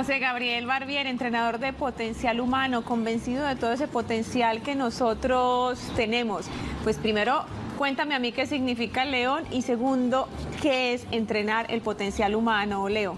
José Gabriel Barbier, entrenador de potencial humano, convencido de todo ese potencial que nosotros tenemos. Pues primero, cuéntame a mí qué significa león y segundo, qué es entrenar el potencial humano, Leo.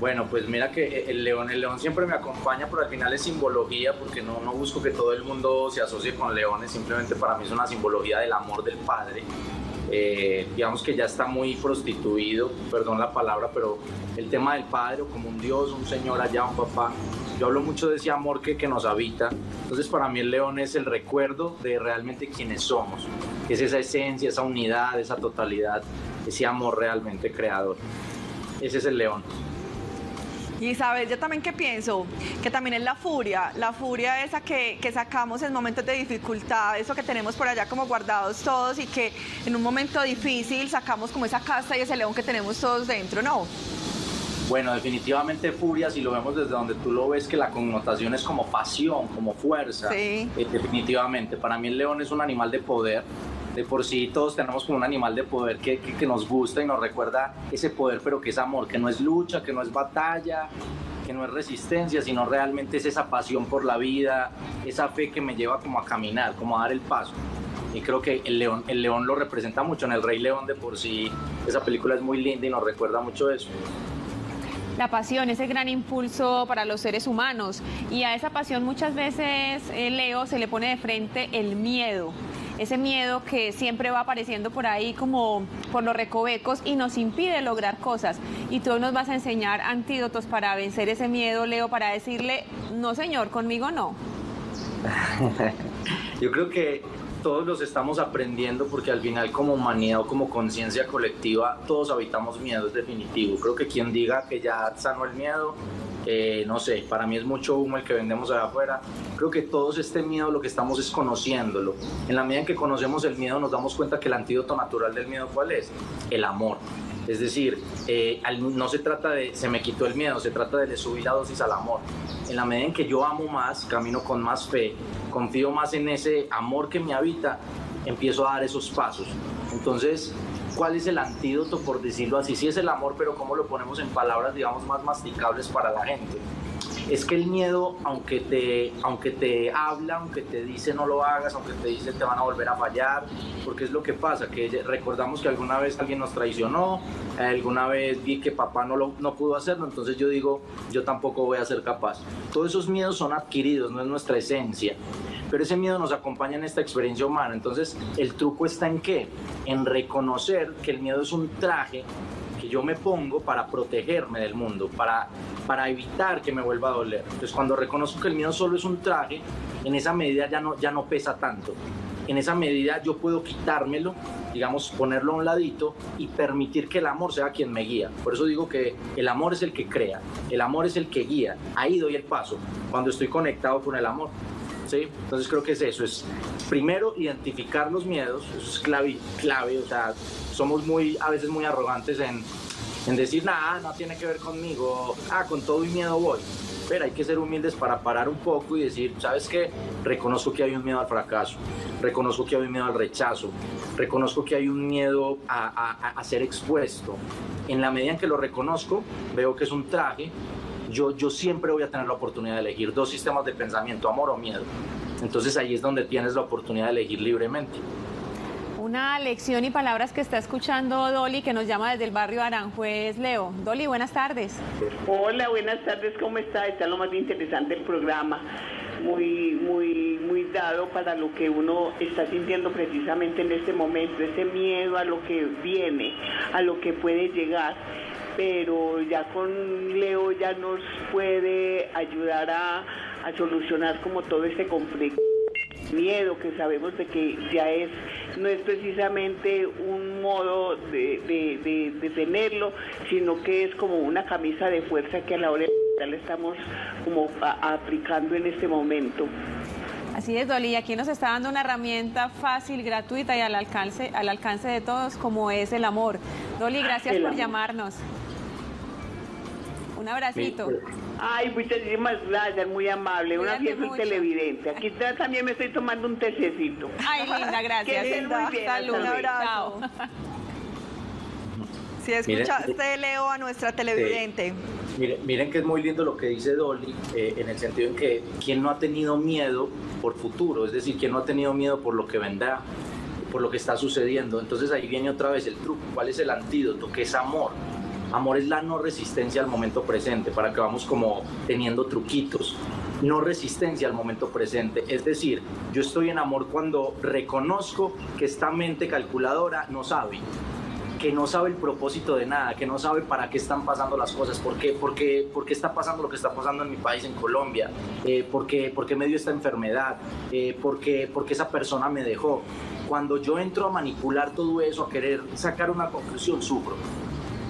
Bueno, pues mira que el león, el león siempre me acompaña, pero al final es simbología, porque no, no busco que todo el mundo se asocie con leones, simplemente para mí es una simbología del amor del padre. Eh, digamos que ya está muy prostituido, perdón la palabra, pero el tema del padre como un Dios, un Señor allá, un papá, yo hablo mucho de ese amor que, que nos habita. Entonces para mí el león es el recuerdo de realmente quienes somos, es esa esencia, esa unidad, esa totalidad, ese amor realmente creador. Ese es el león. Y sabes, yo también que pienso que también es la furia, la furia esa que, que, sacamos en momentos de dificultad, eso que tenemos por allá como guardados todos y que en un momento difícil sacamos como esa casta y ese león que tenemos todos dentro, ¿no? Bueno, definitivamente furia, si lo vemos desde donde tú lo ves, que la connotación es como pasión, como fuerza. Sí. Eh, definitivamente. Para mí el león es un animal de poder, de por sí todos tenemos como un animal de poder que, que, nos gusta y nos recuerda ese poder, pero que es amor, que no es lucha, que no es batalla, que no es resistencia, sino realmente es esa pasión por la vida, esa fe que me lleva como a caminar, como a dar el paso. Y creo que el león, el león lo representa mucho en El Rey León de por sí. Esa película es muy linda y nos recuerda mucho eso la pasión, ese gran impulso para los seres humanos. Y a esa pasión muchas veces, eh, Leo, se le pone de frente el miedo ese miedo que siempre va apareciendo por ahí como por los recovecos y nos impide lograr cosas. Y tú nos vas a enseñar antídotos para vencer ese miedo, Leo, para decirle, no señor, conmigo no. Yo creo que todos los estamos aprendiendo porque al final como humanidad o como conciencia colectiva todos habitamos miedo, es definitivo. Creo que quien diga que ya sanó el miedo eh, no sé, para mí es mucho humo el que vendemos allá afuera. Creo que todos este miedo lo que estamos es conociéndolo. En la medida en que conocemos el miedo nos damos cuenta que el antídoto natural del miedo cuál es? El amor. Es decir, eh, no se trata de se me quitó el miedo, se trata de subir la dosis al amor. En la medida en que yo amo más, camino con más fe, confío más en ese amor que me habita, empiezo a dar esos pasos. Entonces, ¿Cuál es el antídoto, por decirlo así? Sí es el amor, pero ¿cómo lo ponemos en palabras, digamos, más masticables para la gente? Es que el miedo, aunque te, aunque te habla, aunque te dice no lo hagas, aunque te dice te van a volver a fallar, porque es lo que pasa, que recordamos que alguna vez alguien nos traicionó, alguna vez vi que papá no, lo, no pudo hacerlo, entonces yo digo, yo tampoco voy a ser capaz. Todos esos miedos son adquiridos, no es nuestra esencia pero ese miedo nos acompaña en esta experiencia humana. Entonces, el truco está en qué? En reconocer que el miedo es un traje que yo me pongo para protegerme del mundo, para, para evitar que me vuelva a doler. Entonces, cuando reconozco que el miedo solo es un traje, en esa medida ya no, ya no pesa tanto. En esa medida yo puedo quitármelo, digamos, ponerlo a un ladito y permitir que el amor sea quien me guía. Por eso digo que el amor es el que crea, el amor es el que guía. Ahí doy el paso, cuando estoy conectado con el amor. Entonces creo que es eso, es primero identificar los miedos, eso es clave, clave, o sea, somos muy, a veces muy arrogantes en, en decir, nada, no tiene que ver conmigo, ah, con todo y miedo voy. Pero hay que ser humildes para parar un poco y decir, ¿sabes qué? Reconozco que hay un miedo al fracaso, reconozco que hay un miedo al rechazo, reconozco que hay un miedo a, a, a ser expuesto. En la medida en que lo reconozco, veo que es un traje yo, yo siempre voy a tener la oportunidad de elegir dos sistemas de pensamiento, amor o miedo. Entonces ahí es donde tienes la oportunidad de elegir libremente. Una lección y palabras que está escuchando Dolly, que nos llama desde el barrio Aranjuez, Leo. Dolly, buenas tardes. Hola, buenas tardes, ¿cómo está? Está lo más interesante del programa. Muy, muy, muy dado para lo que uno está sintiendo precisamente en este momento, ese miedo a lo que viene, a lo que puede llegar. Pero ya con Leo ya nos puede ayudar a, solucionar como todo este conflicto miedo que sabemos de que ya es no es precisamente un modo de, de, tenerlo sino que es como una camisa de fuerza que a la hora de le estamos como aplicando en este momento Así es, Dolly, aquí nos está dando una herramienta fácil, gratuita y al alcance, al alcance de todos, como es el amor. Dolly, gracias por llamarnos. Un abracito. Ay, muchísimas gracias, muy amable. Una fiesta televidente. Aquí también me estoy tomando un tececito. Ay, linda, gracias. muy bien, Salud, un abrazo. Si escuchaste, Leo, a nuestra televidente. Miren, miren que es muy lindo lo que dice Dolly, eh, en el sentido en que quien no ha tenido miedo por futuro, es decir, quien no ha tenido miedo por lo que vendrá, por lo que está sucediendo. Entonces ahí viene otra vez el truco. ¿Cuál es el antídoto? Que es amor. Amor es la no resistencia al momento presente, para que vamos como teniendo truquitos. No resistencia al momento presente. Es decir, yo estoy en amor cuando reconozco que esta mente calculadora no sabe que no sabe el propósito de nada, que no sabe para qué están pasando las cosas, por qué, por qué, por qué está pasando lo que está pasando en mi país, en Colombia, eh, por, qué, por, qué, me dio esta enfermedad, eh, por, qué, por qué esa persona me dejó. Cuando yo entro a manipular todo eso, a querer sacar una conclusión, sufro,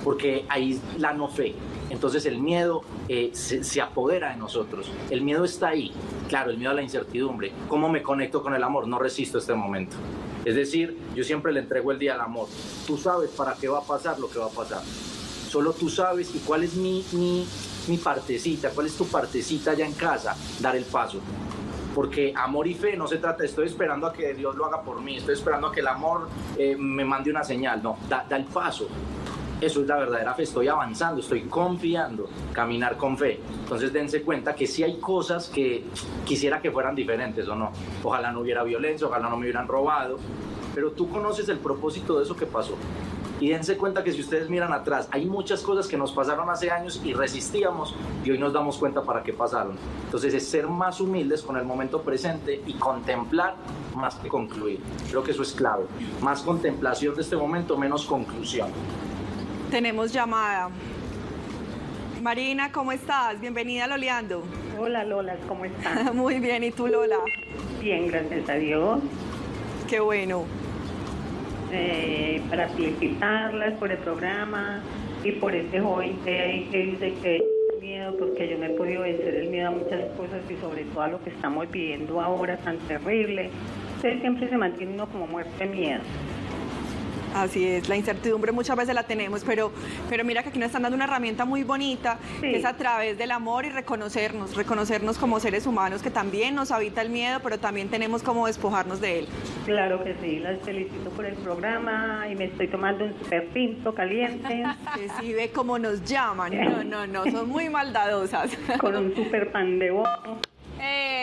porque ahí la no fe. Entonces el miedo eh, se, se, apodera de nosotros. El miedo está ahí. Claro, el miedo a la incertidumbre. ¿Cómo me conecto con el amor? No resisto este momento. Es decir, yo siempre le entrego el día al amor. Tú sabes para qué va a pasar lo que va a pasar. Solo tú sabes y cuál es mi, mi, mi partecita, cuál es tu partecita allá en casa, dar el paso. Porque amor y fe no se trata, estoy esperando a que Dios lo haga por mí, estoy esperando a que el amor eh, me mande una señal. No, da el paso. Eso es la verdadera fe, estoy avanzando, estoy confiando, caminar con fe. Entonces dense cuenta que sí hay cosas que quisiera que fueran diferentes o no. Ojalá no hubiera violencia, ojalá no me hubieran robado, pero tú conoces el propósito de eso que pasó. Y dense cuenta que si ustedes miran atrás, hay muchas cosas que nos pasaron hace años y resistíamos y hoy nos damos cuenta para qué pasaron. Entonces es ser más humildes con el momento presente y contemplar más que concluir. Creo que eso es clave. Más contemplación de este momento, menos conclusión. Tenemos llamada. Marina, ¿cómo estás? Bienvenida a Loleando. Hola Lola, ¿cómo estás? Muy bien, ¿y tú Lola? Bien, gracias a Dios. Qué bueno. Eh, para felicitarlas por el programa y por este joven que dice que miedo, porque yo me he podido vencer el miedo a muchas cosas y sobre todo a lo que estamos viviendo ahora tan terrible. Usted siempre se mantiene uno como muerte miedo. Así es, la incertidumbre muchas veces la tenemos, pero, pero mira que aquí nos están dando una herramienta muy bonita, sí. que es a través del amor y reconocernos, reconocernos como seres humanos, que también nos habita el miedo, pero también tenemos como despojarnos de él. Claro que sí, las felicito por el programa y me estoy tomando un super pinto caliente. Que sí, ve cómo nos llaman, no, no, no, son muy maldadosas. Con un super pan de bono.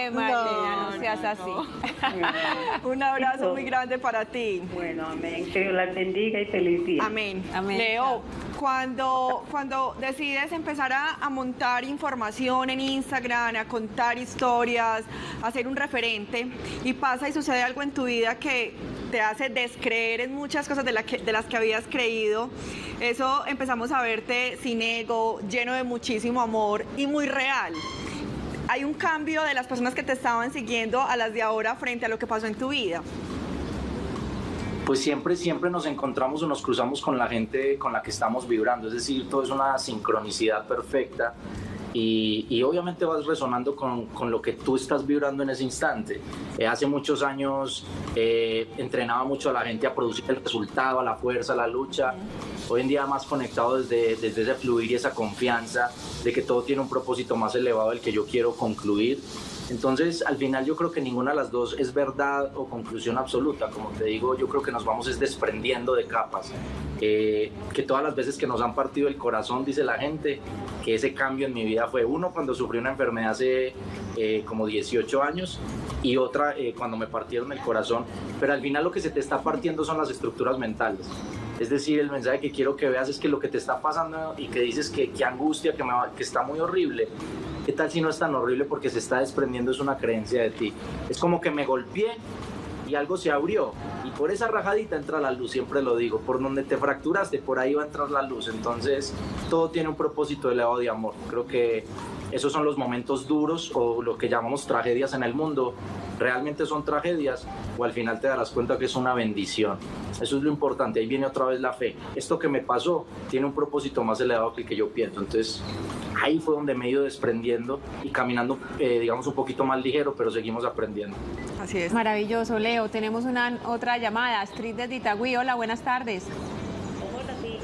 Eh, Marina, no, no seas así. No. Un abrazo muy grande para ti. Bueno, amén. Que Dios las bendiga y feliz día. Amén. amén. Leo, cuando, cuando decides empezar a, a, montar información en Instagram, a contar historias, a ser un referente, y pasa y sucede algo en tu vida que te hace descreer en muchas cosas de, la que, de las que habías creído, eso empezamos a verte sin ego, lleno de muchísimo amor y muy real hay un cambio de las personas que te estaban siguiendo a las de ahora frente a lo que pasó en tu vida? Pues siempre, siempre nos encontramos o nos cruzamos con la gente con la que estamos vibrando, es decir, todo es una sincronicidad perfecta y, y, obviamente vas resonando con, con, lo que tú estás vibrando en ese instante. Eh, hace muchos años eh, entrenaba mucho a la gente a producir el resultado, a la fuerza, a la lucha. Hoy en día más conectado desde, desde ese fluir y esa confianza de que todo tiene un propósito más elevado del que yo quiero concluir. Entonces, al final yo creo que ninguna de las dos es verdad o conclusión absoluta. Como te digo, yo creo que nos vamos es desprendiendo de capas. Eh, que todas las veces que nos han partido el corazón, dice la gente, que ese cambio en mi vida fue uno cuando sufrí una enfermedad hace eh, como 18 años y otra eh, cuando me partieron el corazón. Pero al final lo que se te está partiendo son las estructuras mentales. Es decir, el mensaje que quiero que veas es que lo que te está pasando y que dices que, que angustia, que, me va, que está muy horrible, ¿qué tal si no es tan horrible porque se está desprendiendo es una creencia de ti? Es como que me golpeé y algo se abrió y por esa rajadita entra la luz, siempre lo digo, por donde te fracturaste, por ahí va a entrar la luz, entonces todo tiene un propósito elevado de amor. Creo que esos son los momentos duros o lo que llamamos tragedias en el mundo, realmente son tragedias o al final te darás cuenta que es una bendición. Eso es lo importante, ahí viene otra vez la fe. Esto que me pasó tiene un propósito más elevado que el que yo pienso, entonces ahí fue donde me he ido desprendiendo y caminando, eh, digamos, un poquito más ligero, pero seguimos aprendiendo. Así es. Maravilloso, Leo. Tenemos una otra llamada, Astrid de Itagüí. Hola, buenas tardes. Hola, sí.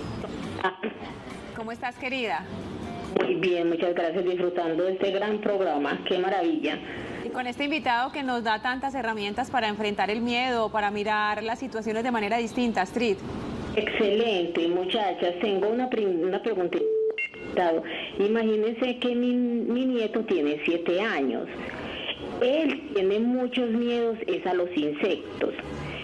¿Cómo estás, querida? Muy bien, muchas gracias. Disfrutando de este gran programa. Qué maravilla. Y con este invitado que nos da tantas herramientas para enfrentar el miedo, para mirar las situaciones de manera distinta, Astrid. Excelente, muchachas. Tengo una, una preguntita. Imagínense que mi, mi nieto tiene siete años. Él tiene muchos miedos, es a los insectos.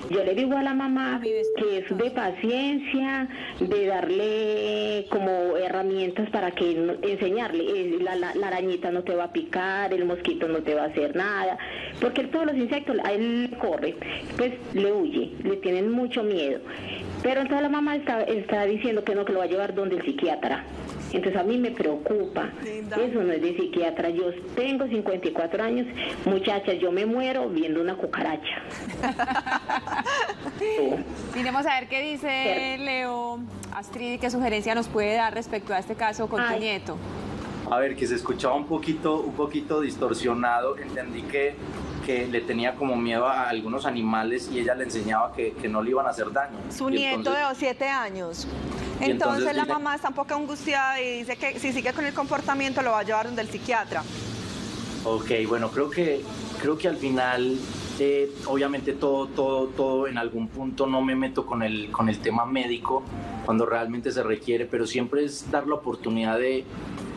Yo le digo a la mamá que es de paciencia, de darle como herramientas para que enseñarle. eh, La, la- la arañita no te va a picar, el mosquito no te va a hacer nada, porque todos los insectos a él le corre, pues le huye, le tienen mucho miedo. Pero entonces la mamá está, está diciendo que no, que lo va a llevar donde el psiquiatra. Entonces a mí me preocupa. Eso no es de psiquiatra. Yo tengo 54 años, muchachas, yo me muero viendo una cucaracha. Miremos a ver qué dice Leo Astrid, qué sugerencia nos puede dar respecto a este caso con tu Ay. nieto. A ver, que se escuchaba un poquito, un poquito distorsionado. Entendí que, que le tenía como miedo a algunos animales y ella le enseñaba que, que no le iban a hacer daño. Su Y nieto entonces- de 7 años. Entonces, entonces la dice- mamá está un poco angustiada y dice que si sigue con el comportamiento lo va a llevar donde el psiquiatra. Ok, bueno, creo que, creo que al final, eh, obviamente todo, todo, todo en algún punto no me meto con el, con el tema médico cuando realmente se requiere, pero siempre es dar la oportunidad de,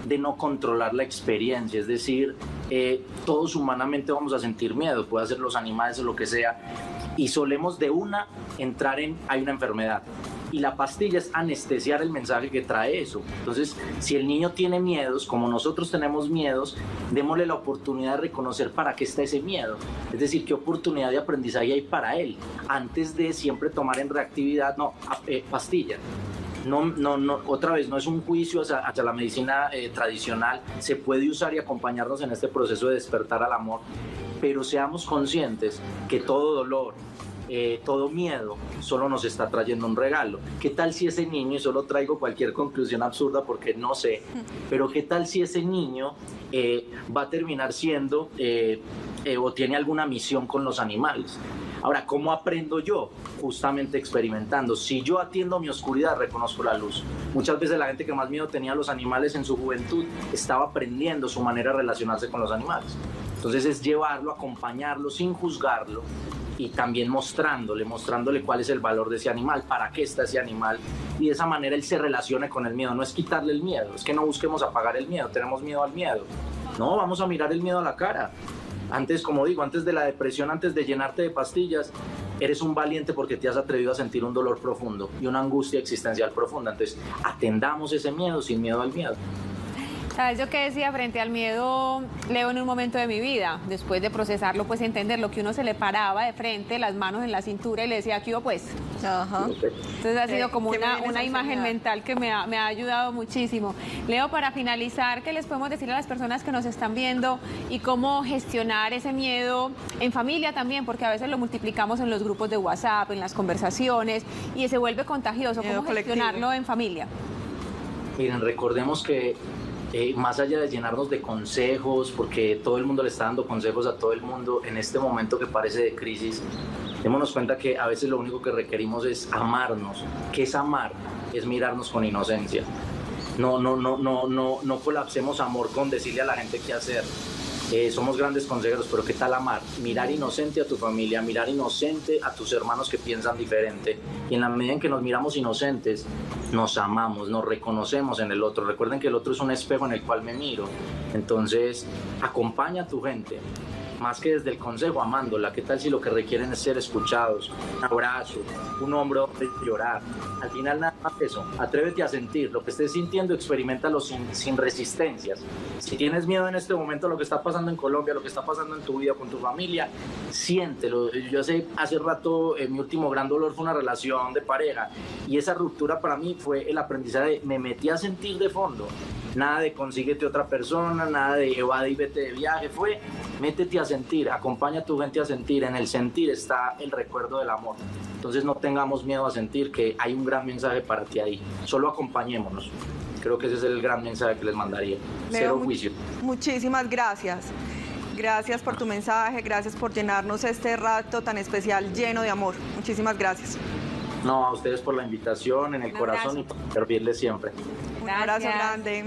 de no controlar la experiencia, es decir, eh, todos humanamente vamos a sentir miedo, puede ser los animales o lo que sea, y solemos de una entrar en, hay una enfermedad. Y la pastilla es anestesiar el mensaje que trae eso. Entonces, si el niño tiene miedos, como nosotros tenemos miedos, démosle la oportunidad de reconocer para qué está ese miedo. Es decir, qué oportunidad de aprendizaje hay para él, antes de siempre tomar en reactividad, no, eh, pastilla. No, no, no, otra vez, no es un juicio hacia, hacia la medicina eh, tradicional, se puede usar y acompañarnos en este proceso de despertar al amor, pero seamos conscientes que todo dolor, eh, todo miedo solo nos está trayendo un regalo. ¿Qué tal si ese niño, y solo traigo cualquier conclusión absurda porque no sé, pero qué tal si ese niño eh, va a terminar siendo eh, eh, o tiene alguna misión con los animales? Ahora, ¿cómo aprendo yo? Justamente experimentando. Si yo atiendo mi oscuridad, reconozco la luz. Muchas veces la gente que más miedo tenía a los animales en su juventud estaba aprendiendo su manera de relacionarse con los animales. Entonces es llevarlo, acompañarlo sin juzgarlo y también mostrándole, mostrándole cuál es el valor de ese animal, para qué está ese animal y de esa manera él se relacione con el miedo. No es quitarle el miedo, es que no busquemos apagar el miedo, tenemos miedo al miedo. No, vamos a mirar el miedo a la cara. Antes, como digo, antes de la depresión, antes de llenarte de pastillas, eres un valiente porque te has atrevido a sentir un dolor profundo y una angustia existencial profunda. Entonces, atendamos ese miedo sin miedo al miedo. ¿Sabes yo qué decía frente al miedo, Leo, en un momento de mi vida? Después de procesarlo, pues entender lo que uno se le paraba de frente, las manos en la cintura y le decía, ¿qué hubo pues? Ajá. Entonces ha sido ¿Qué- como una, una imagen mental que me ha, me ha ayudado muchísimo. Leo, para finalizar, ¿qué les podemos decir a las personas que nos están viendo y cómo gestionar ese miedo en familia también? Porque a veces lo multiplicamos en los grupos de WhatsApp, en las conversaciones y se vuelve contagioso. Miedo ¿Cómo colectivo. gestionarlo en familia? Miren, recordemos que eh, más allá de llenarnos de consejos, porque todo el mundo le está dando consejos a todo el mundo en este momento que parece de crisis, démonos cuenta que a veces lo único que requerimos es amarnos. ¿Qué es amar? Es mirarnos con inocencia. No, no, no, no, no, no colapsemos amor con decirle a la gente qué hacer. Eh, somos grandes consejeros, pero ¿qué tal amar? Mirar inocente a tu familia, mirar inocente a tus hermanos que piensan diferente. Y en la medida en que nos miramos inocentes, nos amamos, nos reconocemos en el otro. Recuerden que el otro es un espejo en el cual me miro. Entonces, acompaña a tu gente, más que desde el consejo, amándola. ¿Qué tal si lo que requieren es ser escuchados? Un abrazo, un hombro de llorar. Al final nada más eso. Atrévete a sentir lo que estés sintiendo, experimentalo sin, sin resistencias. Si tienes miedo en este momento lo que está pasando en Colombia, lo que está pasando en tu vida con tu familia, siéntelo. Yo hace, hace rato eh, mi último gran dolor fue una relación de pareja y esa ruptura para mí fue el aprendizaje de me metí a sentir de fondo. Nada de consíguete otra persona, nada de evade y vete de viaje. Fue métete a sentir, acompaña a tu gente a sentir. En el sentir está el recuerdo del amor. Entonces no tengamos miedo a sentir que hay un gran mensaje para ti ahí. Solo acompañémonos. Creo que ese es el gran mensaje que les mandaría. Cero mu- juicio. Muchísimas gracias. Gracias por tu mensaje, gracias por llenarnos este rato tan especial lleno de amor. Muchísimas gracias. No, a ustedes por la invitación en el Un corazón abrazo. y por servirles siempre. Un abrazo Gracias. grande.